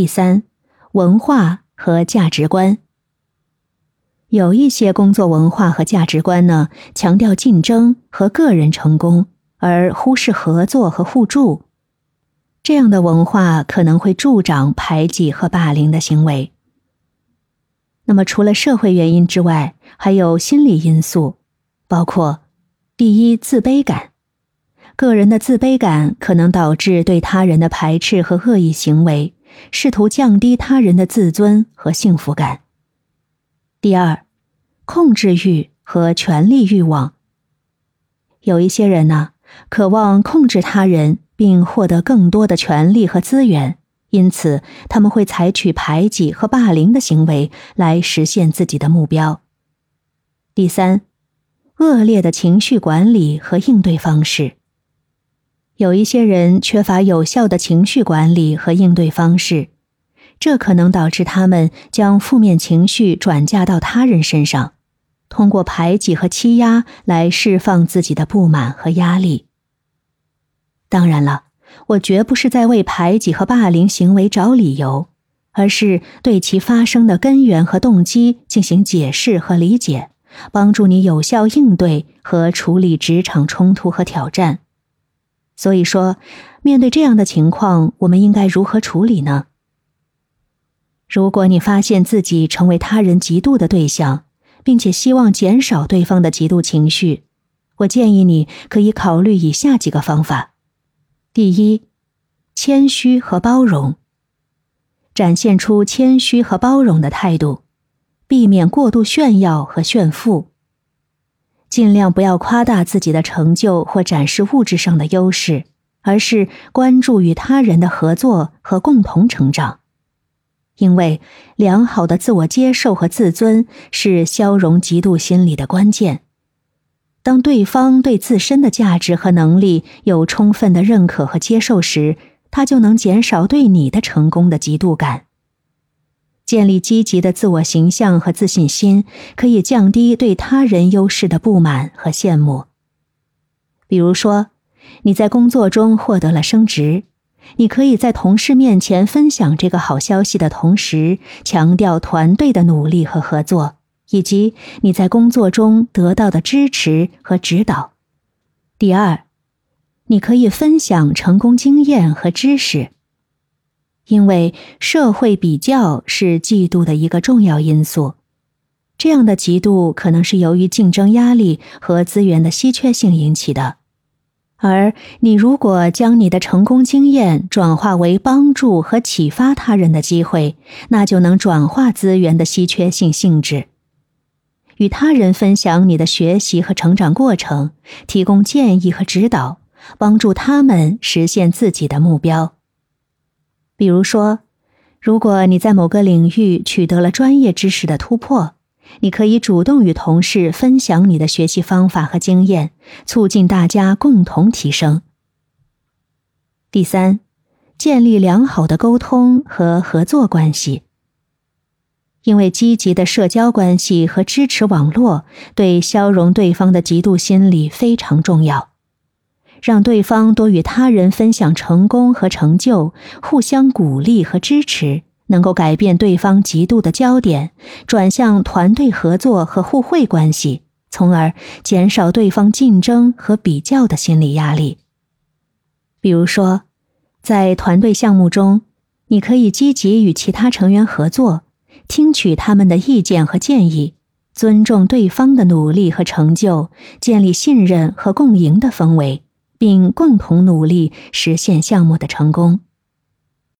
第三，文化和价值观。有一些工作文化和价值观呢，强调竞争和个人成功，而忽视合作和互助。这样的文化可能会助长排挤和霸凌的行为。那么，除了社会原因之外，还有心理因素，包括第一，自卑感。个人的自卑感可能导致对他人的排斥和恶意行为，试图降低他人的自尊和幸福感。第二，控制欲和权力欲望。有一些人呢，渴望控制他人，并获得更多的权利和资源，因此他们会采取排挤和霸凌的行为来实现自己的目标。第三，恶劣的情绪管理和应对方式。有一些人缺乏有效的情绪管理和应对方式。这可能导致他们将负面情绪转嫁到他人身上，通过排挤和欺压来释放自己的不满和压力。当然了，我绝不是在为排挤和霸凌行为找理由，而是对其发生的根源和动机进行解释和理解，帮助你有效应对和处理职场冲突和挑战。所以说，面对这样的情况，我们应该如何处理呢？如果你发现自己成为他人嫉妒的对象，并且希望减少对方的嫉妒情绪，我建议你可以考虑以下几个方法：第一，谦虚和包容，展现出谦虚和包容的态度，避免过度炫耀和炫富，尽量不要夸大自己的成就或展示物质上的优势，而是关注与他人的合作和共同成长。因为良好的自我接受和自尊是消融嫉妒心理的关键。当对方对自身的价值和能力有充分的认可和接受时，他就能减少对你的成功的嫉妒感。建立积极的自我形象和自信心，可以降低对他人优势的不满和羡慕。比如说，你在工作中获得了升职。你可以在同事面前分享这个好消息的同时，强调团队的努力和合作，以及你在工作中得到的支持和指导。第二，你可以分享成功经验和知识，因为社会比较是嫉妒的一个重要因素。这样的嫉妒可能是由于竞争压力和资源的稀缺性引起的。而你如果将你的成功经验转化为帮助和启发他人的机会，那就能转化资源的稀缺性性质，与他人分享你的学习和成长过程，提供建议和指导，帮助他们实现自己的目标。比如说，如果你在某个领域取得了专业知识的突破。你可以主动与同事分享你的学习方法和经验，促进大家共同提升。第三，建立良好的沟通和合作关系，因为积极的社交关系和支持网络对消融对方的嫉妒心理非常重要，让对方多与他人分享成功和成就，互相鼓励和支持。能够改变对方嫉妒的焦点，转向团队合作和互惠关系，从而减少对方竞争和比较的心理压力。比如说，在团队项目中，你可以积极与其他成员合作，听取他们的意见和建议，尊重对方的努力和成就，建立信任和共赢的氛围，并共同努力实现项目的成功。